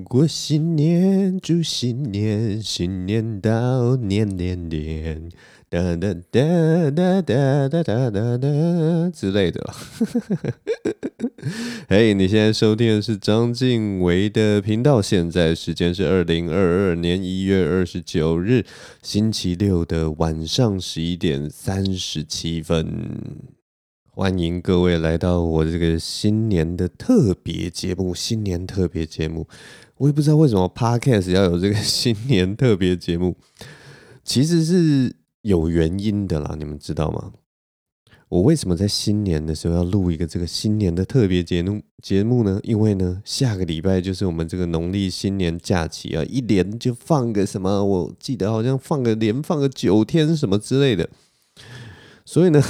过新年，祝新年，新年到年年年，哒哒哒哒哒哒哒哒哒之类的。嘿，hey, 你现在收听的是张晋唯的频道，现在时间是二零二二年一月二十九日星期六的晚上十一点三十七分。欢迎各位来到我这个新年的特别节目。新年特别节目，我也不知道为什么 Podcast 要有这个新年特别节目，其实是有原因的啦。你们知道吗？我为什么在新年的时候要录一个这个新年的特别节目节目呢？因为呢，下个礼拜就是我们这个农历新年假期啊，一连就放个什么，我记得好像放个连放个九天什么之类的，所以呢。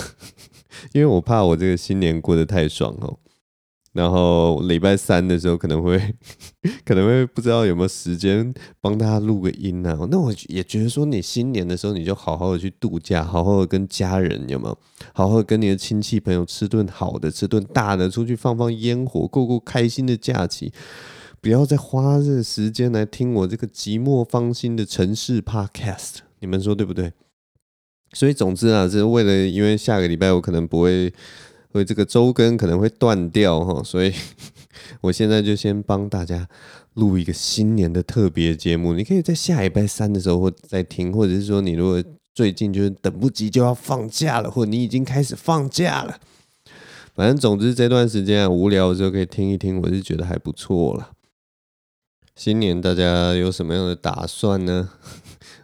因为我怕我这个新年过得太爽哦，然后礼拜三的时候可能会 可能会不知道有没有时间帮大家录个音啊。那我也觉得说，你新年的时候你就好好的去度假，好好的跟家人有没有？好好的跟你的亲戚朋友吃顿好的，吃顿大的，出去放放烟火，过过开心的假期，不要再花这时间来听我这个寂寞芳心的城市 Podcast，你们说对不对？所以总之啊，是为了因为下个礼拜我可能不会，会这个周更可能会断掉哈，所以 我现在就先帮大家录一个新年的特别节目。你可以在下礼拜三的时候或再听，或者是说你如果最近就是等不及就要放假了，或你已经开始放假了，反正总之这段时间啊，无聊的时候可以听一听，我是觉得还不错了。新年大家有什么样的打算呢？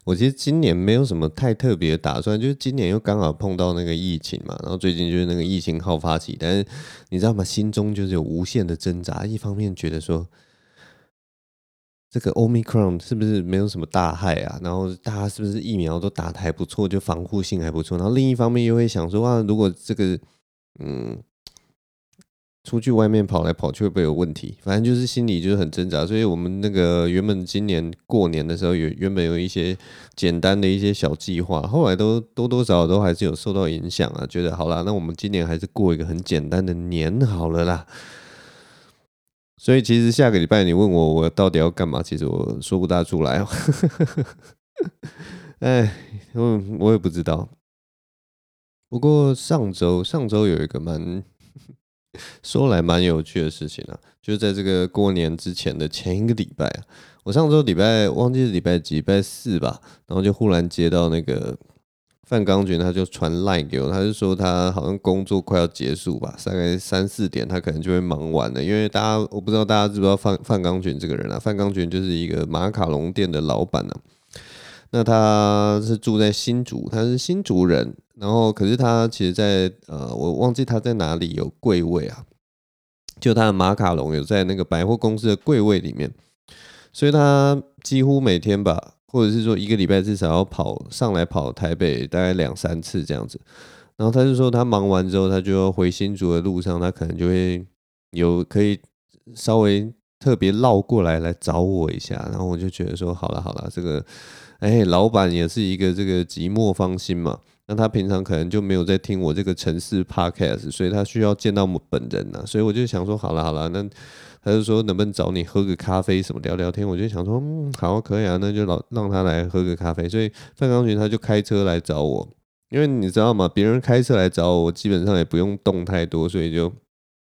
我其实今年没有什么太特别的打算，就是今年又刚好碰到那个疫情嘛，然后最近就是那个疫情好发期，但是你知道吗？心中就是有无限的挣扎，一方面觉得说这个 Omicron 是不是没有什么大害啊？然后大家是不是疫苗都打得还不错，就防护性还不错？然后另一方面又会想说啊，如果这个嗯。出去外面跑来跑去会不会有问题？反正就是心里就是很挣扎，所以我们那个原本今年过年的时候有原本有一些简单的一些小计划，后来都多多少少都还是有受到影响啊。觉得好啦，那我们今年还是过一个很简单的年好了啦。所以其实下个礼拜你问我我到底要干嘛，其实我说不大出来哦。哎，我我也不知道。不过上周上周有一个蛮。说来蛮有趣的事情啊，就是在这个过年之前的前一个礼拜啊，我上周礼拜忘记是礼拜几，礼拜四吧，然后就忽然接到那个范刚军，他就传 line 给我，他就说他好像工作快要结束吧，大概三四点他可能就会忙完了，因为大家我不知道大家知不知道范范刚军这个人啊，范刚军就是一个马卡龙店的老板呢、啊，那他是住在新竹，他是新竹人。然后，可是他其实在，呃，我忘记他在哪里有柜位啊，就他的马卡龙有在那个百货公司的柜位里面，所以他几乎每天吧，或者是说一个礼拜至少要跑上来跑台北大概两三次这样子。然后他就说他忙完之后，他就要回新竹的路上，他可能就会有可以稍微特别绕过来来找我一下。然后我就觉得说，好了好了，这个哎，老板也是一个这个寂寞芳心嘛。那他平常可能就没有在听我这个城市 podcast，所以他需要见到我本人呐、啊，所以我就想说，好了好了，那他就说能不能找你喝个咖啡什么聊聊天？我就想说，嗯，好，可以啊，那就老让他来喝个咖啡。所以范刚群他就开车来找我，因为你知道吗？别人开车来找我，我基本上也不用动太多，所以就。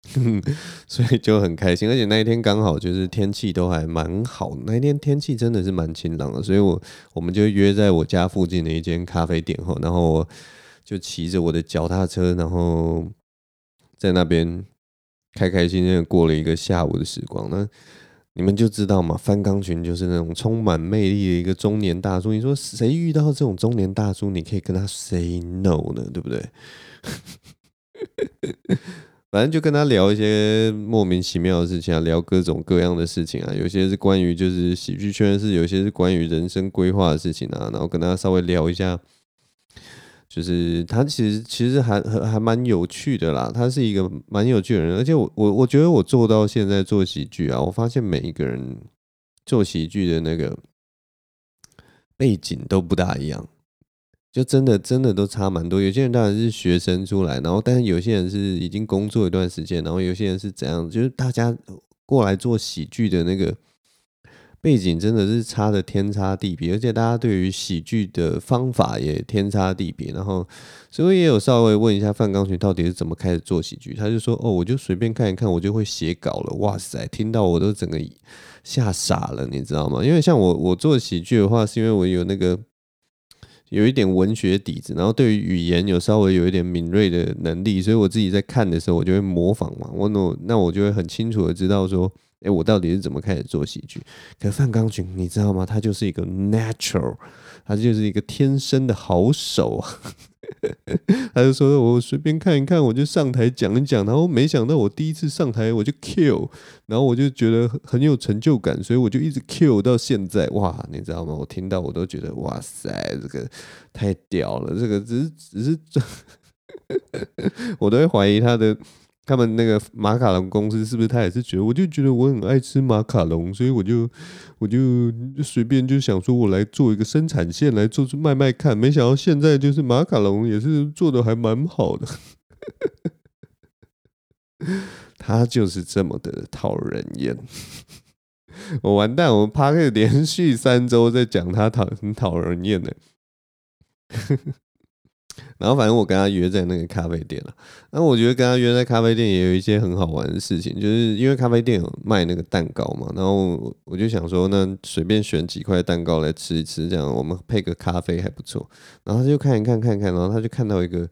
所以就很开心，而且那一天刚好就是天气都还蛮好，那一天天气真的是蛮晴朗的，所以我我们就约在我家附近的一间咖啡店后，然后我就骑着我的脚踏车，然后在那边开开心心的过了一个下午的时光。那你们就知道嘛，范刚群就是那种充满魅力的一个中年大叔。你说谁遇到这种中年大叔，你可以跟他 say no 呢？对不对？反正就跟他聊一些莫名其妙的事情啊，聊各种各样的事情啊，有些是关于就是喜剧圈的事，有些是关于人生规划的事情啊，然后跟他稍微聊一下，就是他其实其实还还蛮有趣的啦，他是一个蛮有趣的人，而且我我我觉得我做到现在做喜剧啊，我发现每一个人做喜剧的那个背景都不大一样。就真的真的都差蛮多，有些人当然是学生出来，然后但是有些人是已经工作一段时间，然后有些人是怎样，就是大家过来做喜剧的那个背景真的是差的天差地别，而且大家对于喜剧的方法也天差地别。然后，所以也有稍微问一下范钢群到底是怎么开始做喜剧，他就说：“哦，我就随便看一看，我就会写稿了。”哇塞，听到我都整个吓傻了，你知道吗？因为像我，我做喜剧的话，是因为我有那个。有一点文学底子，然后对于语言有稍微有一点敏锐的能力，所以我自己在看的时候，我就会模仿嘛。我那那我就会很清楚的知道说，哎，我到底是怎么开始做喜剧。可范钢群，你知道吗？他就是一个 natural，他就是一个天生的好手啊。他就说：“我随便看一看，我就上台讲一讲。然后没想到我第一次上台我就 kill，然后我就觉得很有成就感，所以我就一直 kill 到现在。哇，你知道吗？我听到我都觉得哇塞，这个太屌了。这个只是只是，我都会怀疑他的。”他们那个马卡龙公司是不是他也是觉得？我就觉得我很爱吃马卡龙，所以我就我就随便就想说，我来做一个生产线来做出卖卖看。没想到现在就是马卡龙也是做的还蛮好的。他就是这么的讨人厌。我完蛋，我们 Podcast 连续三周在讲他讨很讨人厌的。然后反正我跟他约在那个咖啡店了。那我觉得跟他约在咖啡店也有一些很好玩的事情，就是因为咖啡店有卖那个蛋糕嘛。然后我就想说，那随便选几块蛋糕来吃一吃，这样我们配个咖啡还不错。然后他就看一看，看看，然后他就看到一个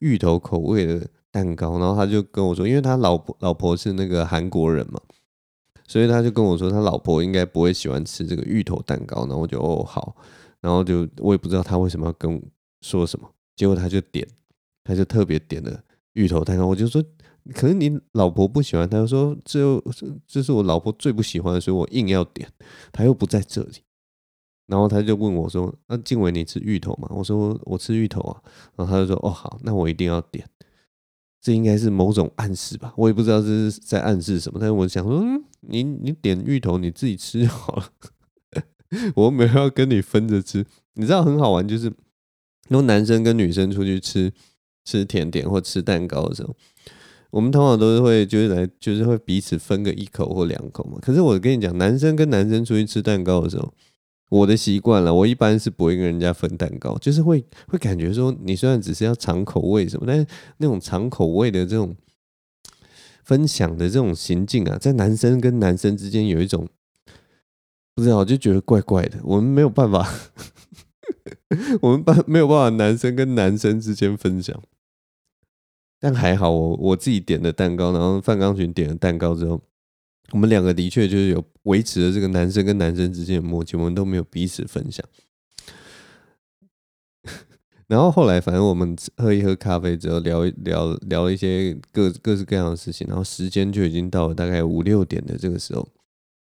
芋头口味的蛋糕，然后他就跟我说，因为他老婆老婆是那个韩国人嘛，所以他就跟我说，他老婆应该不会喜欢吃这个芋头蛋糕。然后我就哦好，然后就我也不知道他为什么要跟我说什么。结果他就点，他就特别点了芋头蛋糕。我就说，可能你老婆不喜欢，他就说这这是我老婆最不喜欢的，所以我硬要点。他又不在这里，然后他就问我说：“那静伟你吃芋头吗？”我说：“我吃芋头啊。”然后他就说：“哦好，那我一定要点。”这应该是某种暗示吧？我也不知道这是在暗示什么。但是我想说，嗯，你你点芋头你自己吃就好了，我没有要跟你分着吃。你知道很好玩就是。因为男生跟女生出去吃吃甜点或吃蛋糕的时候，我们通常都是会就是来就是会彼此分个一口或两口嘛。可是我跟你讲，男生跟男生出去吃蛋糕的时候，我的习惯了，我一般是不会跟人家分蛋糕，就是会会感觉说，你虽然只是要尝口味什么，但是那种尝口味的这种分享的这种行径啊，在男生跟男生之间有一种不知道，就觉得怪怪的，我们没有办法。我们班没有办法，男生跟男生之间分享，但还好我我自己点的蛋糕，然后范钢群点了蛋糕之后，我们两个的确就是有维持了这个男生跟男生之间的默契，我们都没有彼此分享。然后后来反正我们喝一喝咖啡之后，聊一聊聊一些各各式各样的事情，然后时间就已经到了大概五六点的这个时候，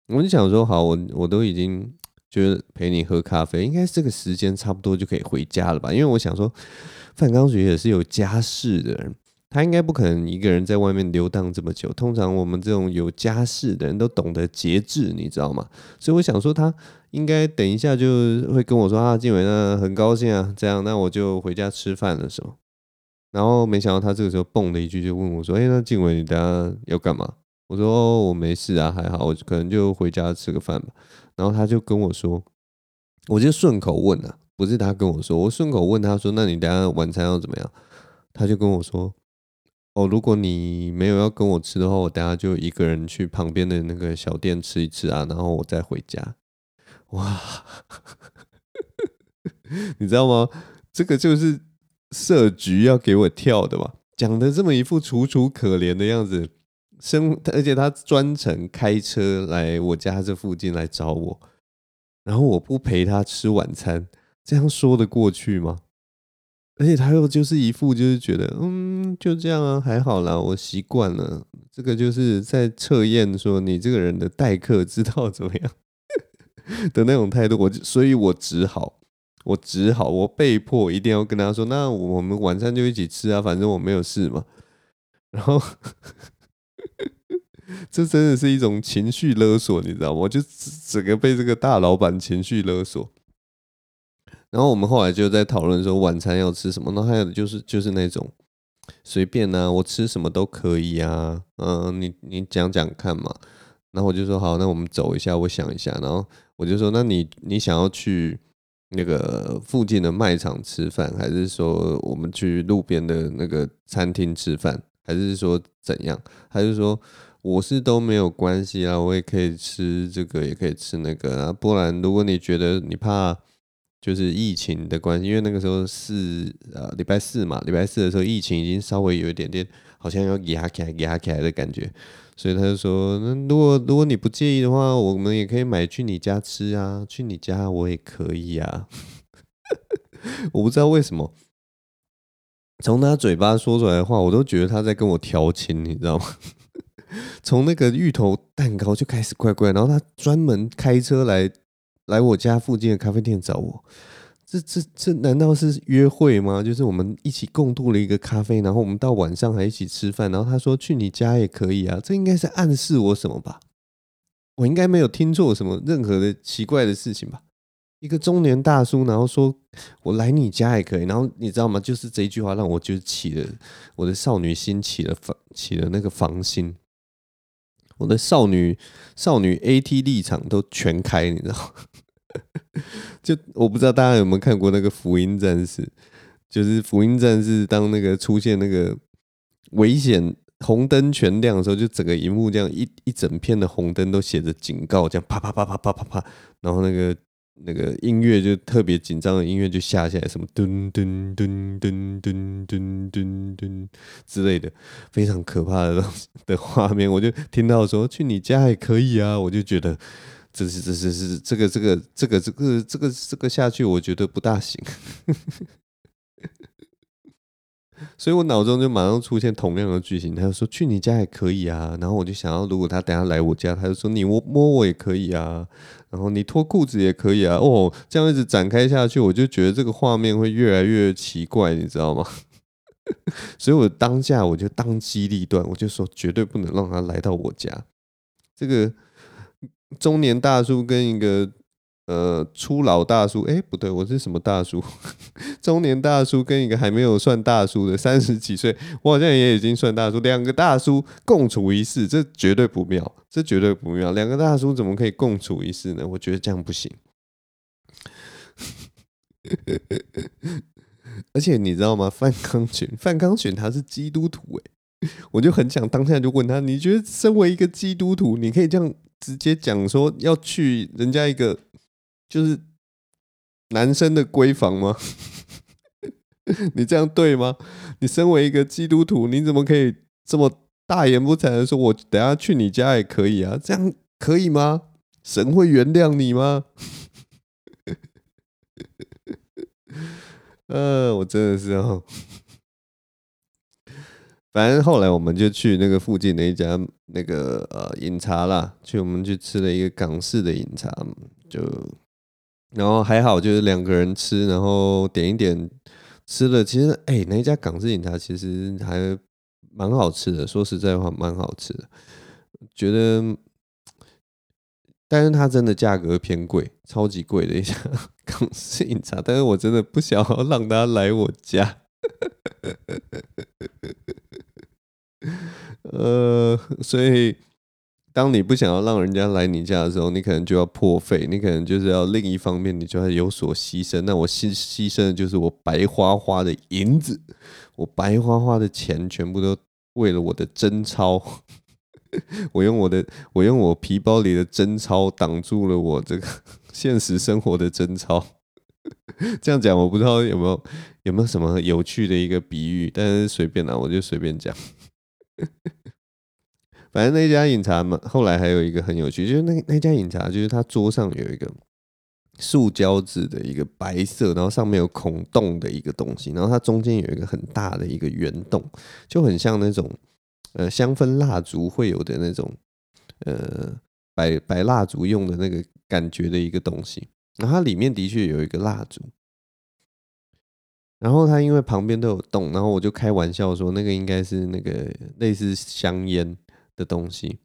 我就想说好，我我都已经。就是陪你喝咖啡，应该这个时间差不多就可以回家了吧？因为我想说，范刚学也是有家室的人，他应该不可能一个人在外面游荡这么久。通常我们这种有家室的人都懂得节制，你知道吗？所以我想说，他应该等一下就会跟我说啊，静伟，那很高兴啊，这样，那我就回家吃饭了，是吗？然后没想到他这个时候蹦了一句，就问我说：“哎，那静伟，你等下要干嘛？”我说：“哦，我没事啊，还好，我可能就回家吃个饭吧。”然后他就跟我说，我就顺口问了，不是他跟我说，我顺口问他说：“那你等下晚餐要怎么样？”他就跟我说：“哦，如果你没有要跟我吃的话，我等下就一个人去旁边的那个小店吃一吃啊，然后我再回家。”哇，你知道吗？这个就是设局要给我跳的吧，讲的这么一副楚楚可怜的样子。生，而且他专程开车来我家这附近来找我，然后我不陪他吃晚餐，这样说得过去吗？而且他又就是一副就是觉得，嗯，就这样啊，还好啦，我习惯了。这个就是在测验说你这个人的待客之道怎么样 的那种态度。我所以，我只好，我只好，我被迫一定要跟他说，那我们晚餐就一起吃啊，反正我没有事嘛。然后。这真的是一种情绪勒索，你知道吗？就整个被这个大老板情绪勒索。然后我们后来就在讨论说晚餐要吃什么。那还有就是就是那种随便啊，我吃什么都可以啊。嗯，你你讲讲看嘛。然后我就说好，那我们走一下，我想一下。然后我就说，那你你想要去那个附近的卖场吃饭，还是说我们去路边的那个餐厅吃饭，还是说怎样？他就说我是都没有关系啊，我也可以吃这个，也可以吃那个啊。不然如果你觉得你怕就是疫情的关系，因为那个时候是呃礼拜四嘛，礼拜四的时候疫情已经稍微有一点点好像要压起来压起来的感觉。所以他就说：“那如果如果你不介意的话，我们也可以买去你家吃啊，去你家我也可以啊。”我不知道为什么，从他嘴巴说出来的话，我都觉得他在跟我调情，你知道吗？从那个芋头蛋糕就开始怪怪，然后他专门开车来来我家附近的咖啡店找我。这这这难道是约会吗？就是我们一起共度了一个咖啡，然后我们到晚上还一起吃饭，然后他说去你家也可以啊，这应该是暗示我什么吧？我应该没有听错什么任何的奇怪的事情吧？一个中年大叔，然后说我来你家也可以，然后你知道吗？就是这一句话让我就起了我的少女心起了防起了那个防心，我的少女少女 AT 立场都全开，你知道？就我不知道大家有没有看过那个《福音战士》，就是《福音战士》当那个出现那个危险红灯全亮的时候，就整个荧幕这样一一整片的红灯都写着警告，这样啪啪啪啪啪啪啪，然后那个那个音乐就特别紧张的音乐就下下来，什么噔噔噔噔噔噔噔噔之类的，非常可怕的东西的画面，我就听到说去你家也可以啊，我就觉得。这是这是是这个这个这个这个这个这个下去，我觉得不大行，所以我脑中就马上出现同样的剧情。他就说去你家也可以啊，然后我就想要，如果他等下来我家，他就说你摸摸我也可以啊，然后你脱裤子也可以啊。哦，这样一直展开下去，我就觉得这个画面会越来越奇怪，你知道吗？所以我当下我就当机立断，我就说绝对不能让他来到我家，这个。中年大叔跟一个呃初老大叔，哎、不对，我是什么大叔？中年大叔跟一个还没有算大叔的三十几岁，我好像也已经算大叔。两个大叔共处一室，这绝对不妙，这绝对不妙。两个大叔怎么可以共处一室呢？我觉得这样不行。而且你知道吗？范康群，范康群他是基督徒哎，我就很想当下就问他，你觉得身为一个基督徒，你可以这样？直接讲说要去人家一个就是男生的闺房吗？你这样对吗？你身为一个基督徒，你怎么可以这么大言不惭的说，我等下去你家也可以啊？这样可以吗？神会原谅你吗？呃，我真的是哦。反正后来我们就去那个附近的一家那个呃饮茶啦，去我们去吃了一个港式的饮茶，就然后还好，就是两个人吃，然后点一点吃了，其实哎、那家港式饮茶其实还蛮好吃的，说实在话蛮好吃的，觉得，但是它真的价格偏贵，超级贵的一家 港式饮茶，但是我真的不想要让他来我家。呃，所以当你不想要让人家来你家的时候，你可能就要破费，你可能就是要另一方面，你就要有所牺牲。那我牺牺牲的就是我白花花的银子，我白花花的钱，全部都为了我的真钞。我用我的，我用我皮包里的真钞挡住了我这个现实生活的真钞。这样讲，我不知道有没有有没有什么有趣的一个比喻，但是随便啦，我就随便讲。反正那家饮茶嘛，后来还有一个很有趣，就是那那家饮茶，就是它桌上有一个塑胶制的一个白色，然后上面有孔洞的一个东西，然后它中间有一个很大的一个圆洞，就很像那种呃香氛蜡烛会有的那种呃白白蜡烛用的那个感觉的一个东西，然后它里面的确有一个蜡烛。然后它因为旁边都有洞，然后我就开玩笑说，那个应该是那个类似香烟的东西，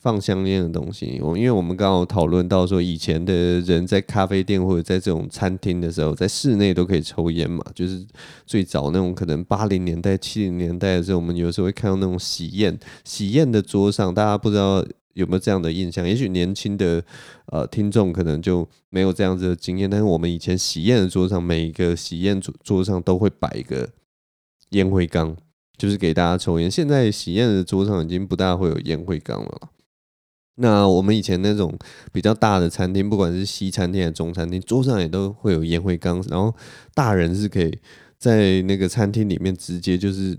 放香烟的东西。我因为我们刚好讨论到说，以前的人在咖啡店或者在这种餐厅的时候，在室内都可以抽烟嘛。就是最早那种可能八零年代、七零年代的时候，我们有时候会看到那种喜宴，喜宴的桌上，大家不知道有没有这样的印象？也许年轻的呃听众可能就没有这样子的经验，但是我们以前喜宴的桌上，每一个喜宴桌桌上都会摆一个烟灰缸，就是给大家抽烟。现在喜宴的桌上已经不大会有烟灰缸了。那我们以前那种比较大的餐厅，不管是西餐厅还是中餐厅，桌上也都会有烟灰缸，然后大人是可以在那个餐厅里面直接就是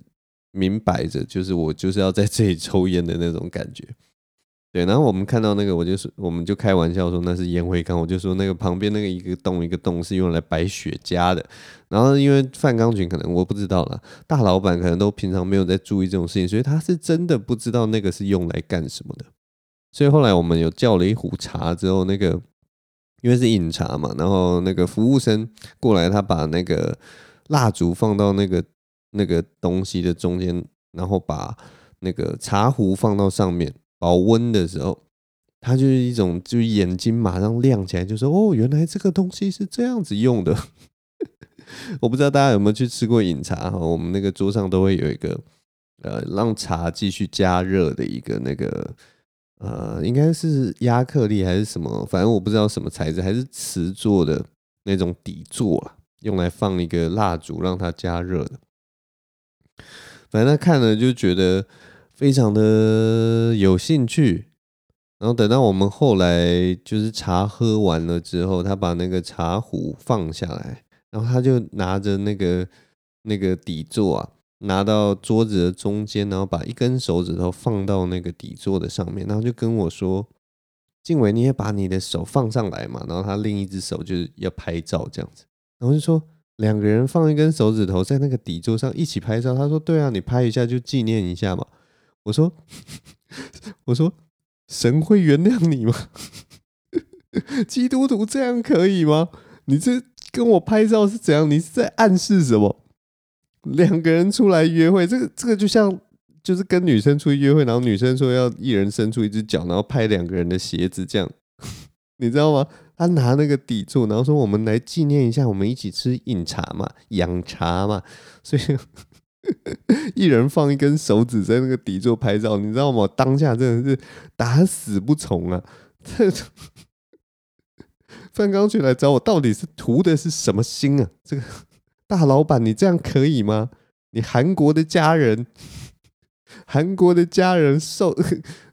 明摆着，就是我就是要在这里抽烟的那种感觉。对，然后我们看到那个，我就是我们就开玩笑说那是烟灰缸，我就说那个旁边那个一个洞一个洞是用来摆雪茄的。然后因为范刚群可能我不知道啦，大老板可能都平常没有在注意这种事情，所以他是真的不知道那个是用来干什么的。所以后来我们有叫了一壶茶之后，那个因为是饮茶嘛，然后那个服务生过来，他把那个蜡烛放到那个那个东西的中间，然后把那个茶壶放到上面保温的时候，他就是一种就是眼睛马上亮起来，就说：“哦，原来这个东西是这样子用的。”我不知道大家有没有去吃过饮茶哈，我们那个桌上都会有一个呃让茶继续加热的一个那个。呃，应该是亚克力还是什么，反正我不知道什么材质，还是瓷做的那种底座啦，用来放一个蜡烛让它加热的。反正他看了就觉得非常的有兴趣，然后等到我们后来就是茶喝完了之后，他把那个茶壶放下来，然后他就拿着那个那个底座啊。拿到桌子的中间，然后把一根手指头放到那个底座的上面，然后就跟我说：“静伟，你也把你的手放上来嘛。”然后他另一只手就是要拍照这样子，然后就说两个人放一根手指头在那个底座上一起拍照。他说：“对啊，你拍一下就纪念一下嘛。”我说：“我说神会原谅你吗？基督徒这样可以吗？你这跟我拍照是怎样？你是在暗示什么？”两个人出来约会，这个这个就像就是跟女生出去约会，然后女生说要一人伸出一只脚，然后拍两个人的鞋子，这样 你知道吗？他拿那个底座，然后说我们来纪念一下，我们一起吃饮茶嘛，养茶嘛，所以 一人放一根手指在那个底座拍照，你知道吗？当下真的是打死不从啊！这 范刚群来找我，到底是图的是什么心啊？这个。大老板，你这样可以吗？你韩国的家人，韩国的家人受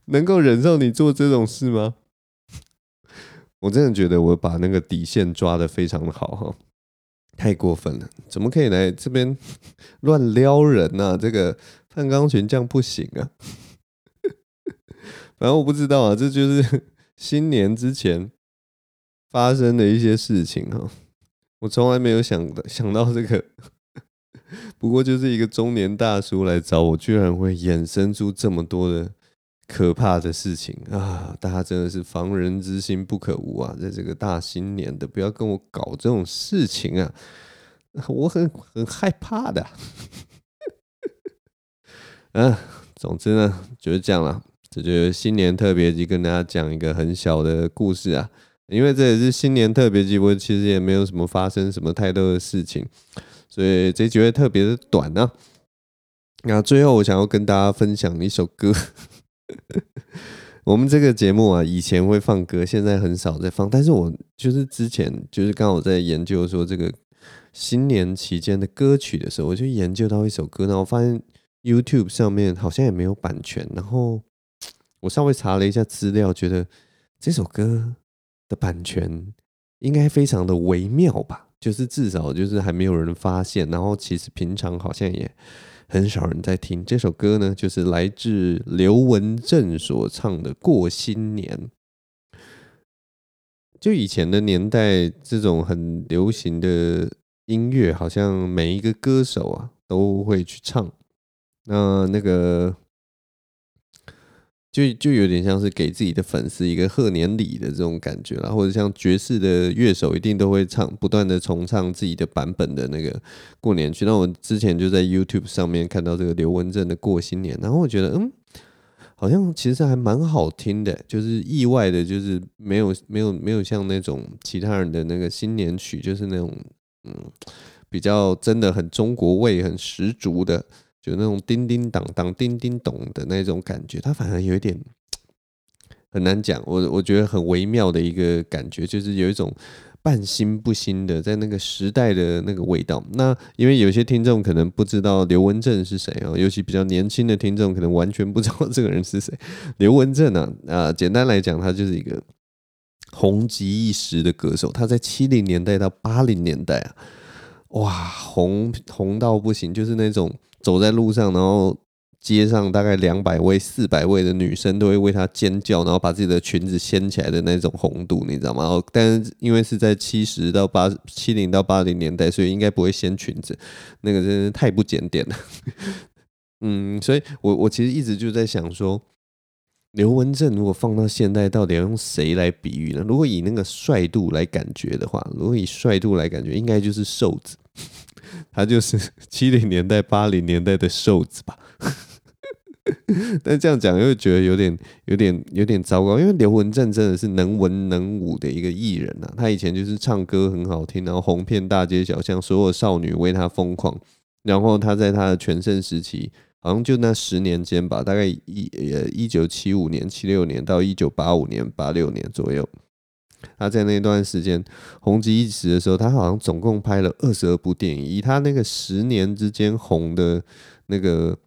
能够忍受你做这种事吗？我真的觉得我把那个底线抓得非常的好哈，太过分了，怎么可以来这边 乱撩人呢？这个范刚群这样不行啊！反正我不知道啊，这就是 新年之前发生的一些事情哈。我从来没有想想到这个，不过就是一个中年大叔来找我，居然会衍生出这么多的可怕的事情啊！大家真的是防人之心不可无啊，在这个大新年的，不要跟我搞这种事情啊！我很很害怕的。嗯、总之呢就是这样了，这就是新年特别集，跟大家讲一个很小的故事啊。因为这也是新年特别集，我其实也没有什么发生什么太多的事情，所以这集会特别的短、啊。那最后我想要跟大家分享一首歌。我们这个节目啊，以前会放歌，现在很少在放。但是我就是之前就是刚好在研究说这个新年期间的歌曲的时候，我就研究到一首歌，然后我发现 YouTube 上面好像也没有版权。然后我稍微查了一下资料，觉得这首歌。的版权应该非常的微妙吧，就是至少就是还没有人发现，然后其实平常好像也很少人在听这首歌呢，就是来自刘文正所唱的《过新年》。就以前的年代，这种很流行的音乐，好像每一个歌手啊都会去唱，那那个。就就有点像是给自己的粉丝一个贺年礼的这种感觉啦，或者像爵士的乐手一定都会唱，不断的重唱自己的版本的那个过年曲。那我之前就在 YouTube 上面看到这个刘文正的过新年，然后我觉得嗯，好像其实还蛮好听的，就是意外的，就是没有没有没有像那种其他人的那个新年曲，就是那种嗯比较真的很中国味很十足的。就那种叮叮当当、叮叮咚的那种感觉，它反而有一点 很难讲，我我觉得很微妙的一个感觉，就是有一种半新不新的，在那个时代的那个味道。那因为有些听众可能不知道刘文正是谁啊，尤其比较年轻的听众可能完全不知道这个人是谁。刘文正啊，啊，简单来讲，他就是一个红极一时的歌手。他在七零年代到八零年代啊，哇，红红到不行，就是那种走在路上，然后。街上大概两百位、四百位的女生都会为他尖叫，然后把自己的裙子掀起来的那种红度，你知道吗？然后，但是因为是在七十到八七零到八零年代，所以应该不会掀裙子，那个真是太不检点了。嗯，所以我我其实一直就在想说，刘文正如果放到现代，到底要用谁来比喻呢？如果以那个帅度来感觉的话，如果以帅度来感觉，应该就是瘦子，他就是七零年代、八零年代的瘦子吧。但这样讲又觉得有点、有点、有点糟糕，因为刘文正真的是能文能武的一个艺人呐。他以前就是唱歌很好听，然后红遍大街小巷，所有少女为他疯狂。然后他在他的全盛时期，好像就那十年间吧，大概一呃一九七五年、七六年到一九八五年、八六年左右，他在那段时间红极一时的时候，他好像总共拍了二十二部电影。以他那个十年之间红的那个。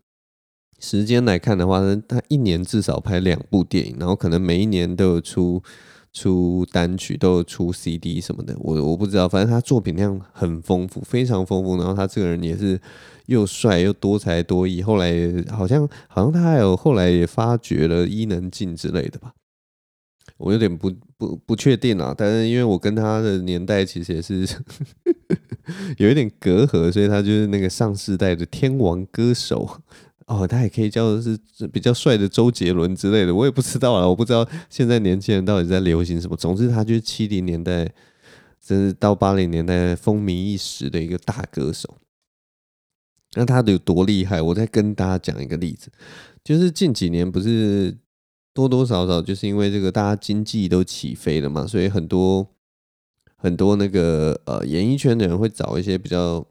时间来看的话他，他一年至少拍两部电影，然后可能每一年都有出出单曲，都有出 CD 什么的。我我不知道，反正他作品量很丰富，非常丰富。然后他这个人也是又帅又多才多艺。后来好像好像他还有后来也发掘了伊能静之类的吧，我有点不不不确定啊。但是因为我跟他的年代其实也是 有一点隔阂，所以他就是那个上世代的天王歌手。哦，他也可以叫的是比较帅的周杰伦之类的，我也不知道啊，我不知道现在年轻人到底在流行什么。总之，他就是七零年代，甚至到八零年代风靡一时的一个大歌手。那他有多厉害？我再跟大家讲一个例子，就是近几年不是多多少少就是因为这个大家经济都起飞了嘛，所以很多很多那个呃演艺圈的人会找一些比较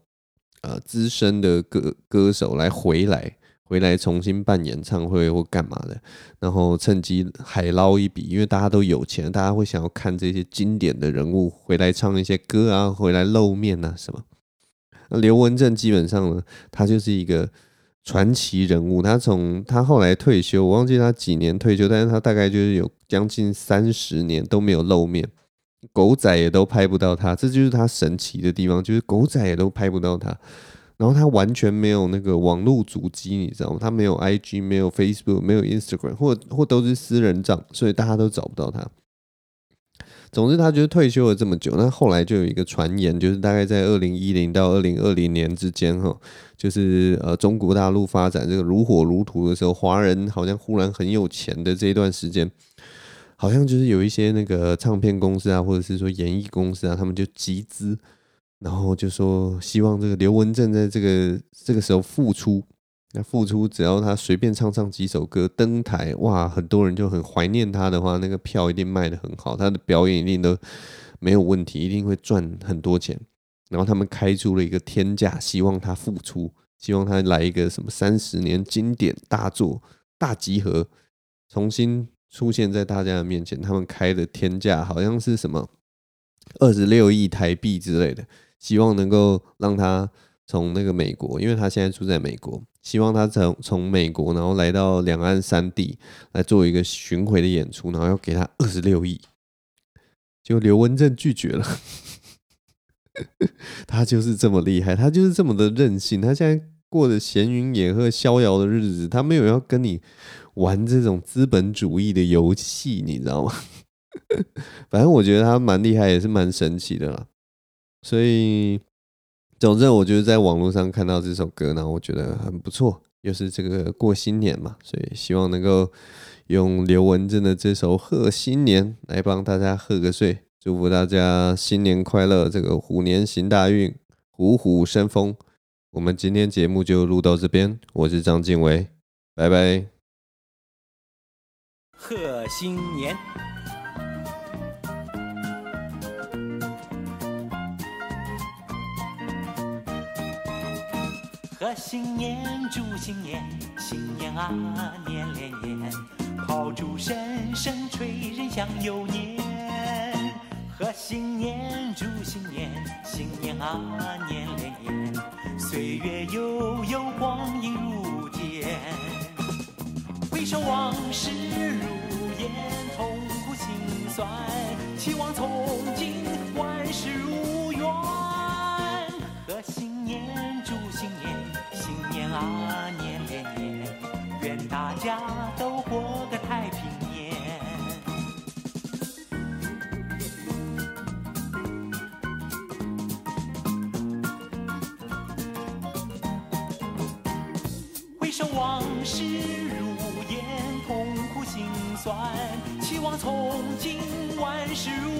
呃资深的歌歌手来回来。回来重新办演唱会或干嘛的，然后趁机海捞一笔，因为大家都有钱，大家会想要看这些经典的人物回来唱一些歌啊，回来露面啊什么。那刘文正基本上呢，他就是一个传奇人物。他从他后来退休，我忘记他几年退休，但是他大概就是有将近三十年都没有露面，狗仔也都拍不到他，这就是他神奇的地方，就是狗仔也都拍不到他。然后他完全没有那个网络足迹，你知道吗？他没有 IG，没有 Facebook，没有 Instagram，或或都是私人账，所以大家都找不到他。总之，他就是退休了这么久，那后来就有一个传言，就是大概在二零一零到二零二零年之间，哈，就是呃中国大陆发展这个如火如荼的时候，华人好像忽然很有钱的这一段时间，好像就是有一些那个唱片公司啊，或者是说演艺公司啊，他们就集资。然后就说希望这个刘文正在这个这个时候复出，那复出只要他随便唱唱几首歌登台，哇，很多人就很怀念他的话，那个票一定卖得很好，他的表演一定都没有问题，一定会赚很多钱。然后他们开出了一个天价，希望他复出，希望他来一个什么三十年经典大作大集合，重新出现在大家的面前。他们开的天价好像是什么二十六亿台币之类的。希望能够让他从那个美国，因为他现在住在美国，希望他从从美国，然后来到两岸三地来做一个巡回的演出，然后要给他二十六亿，就刘文正拒绝了。他就是这么厉害，他就是这么的任性，他现在过着闲云野鹤、逍遥的日子，他没有要跟你玩这种资本主义的游戏，你知道吗？反正我觉得他蛮厉害，也是蛮神奇的啦。所以，总之，我就是在网络上看到这首歌，然后我觉得很不错。又是这个过新年嘛，所以希望能够用刘文正的这首《贺新年》来帮大家贺个岁，祝福大家新年快乐，这个虎年行大运，虎虎生风。我们今天节目就录到这边，我是张敬伟，拜拜。贺新年。新年，祝新年，新年啊年连年，炮竹声声催人想又年，贺新年，祝新年，新年啊年连年，岁月悠悠，光阴如箭，回首往事如烟，痛苦心酸，期望从今家都过个太平年。回首往事如烟，痛苦心酸，期望从今万事如